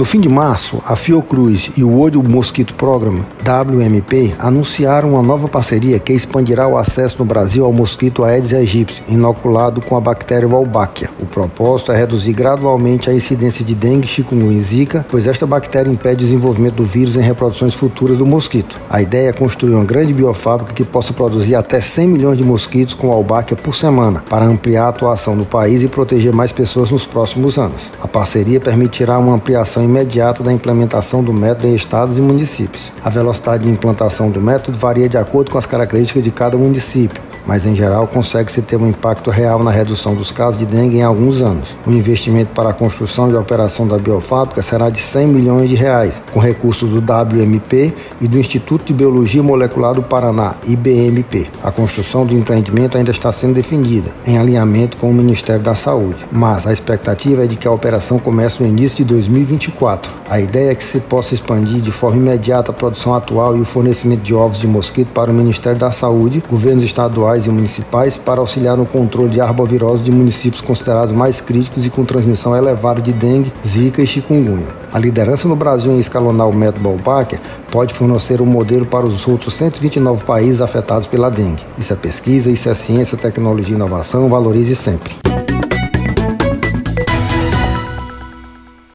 No fim de março, a Fiocruz e o World Mosquito Program, WMP, anunciaram uma nova parceria que expandirá o acesso no Brasil ao mosquito Aedes aegypti, inoculado com a bactéria Wolbachia. O propósito é reduzir gradualmente a incidência de dengue, chikungunya e zika, pois esta bactéria impede o desenvolvimento do vírus em reproduções futuras do mosquito. A ideia é construir uma grande biofábrica que possa produzir até 100 milhões de mosquitos com Wolbachia por semana, para ampliar a atuação no país e proteger mais pessoas nos próximos anos. A parceria permitirá uma ampliação imediata da implementação do método em estados e municípios. A velocidade de implantação do método varia de acordo com as características de cada município mas em geral consegue-se ter um impacto real na redução dos casos de dengue em alguns anos. O investimento para a construção e operação da biofábrica será de 100 milhões de reais, com recursos do WMP e do Instituto de Biologia Molecular do Paraná, IBMP. A construção do empreendimento ainda está sendo definida, em alinhamento com o Ministério da Saúde, mas a expectativa é de que a operação comece no início de 2024. A ideia é que se possa expandir de forma imediata a produção atual e o fornecimento de ovos de mosquito para o Ministério da Saúde, governos estaduais estaduais e municipais para auxiliar no controle de arbovirose de municípios considerados mais críticos e com transmissão elevada de dengue, zika e chikungunya. A liderança no Brasil em escalonar o método Wolbachia pode fornecer um modelo para os outros 129 países afetados pela dengue. Isso é pesquisa, isso é ciência, tecnologia e inovação, valorize sempre.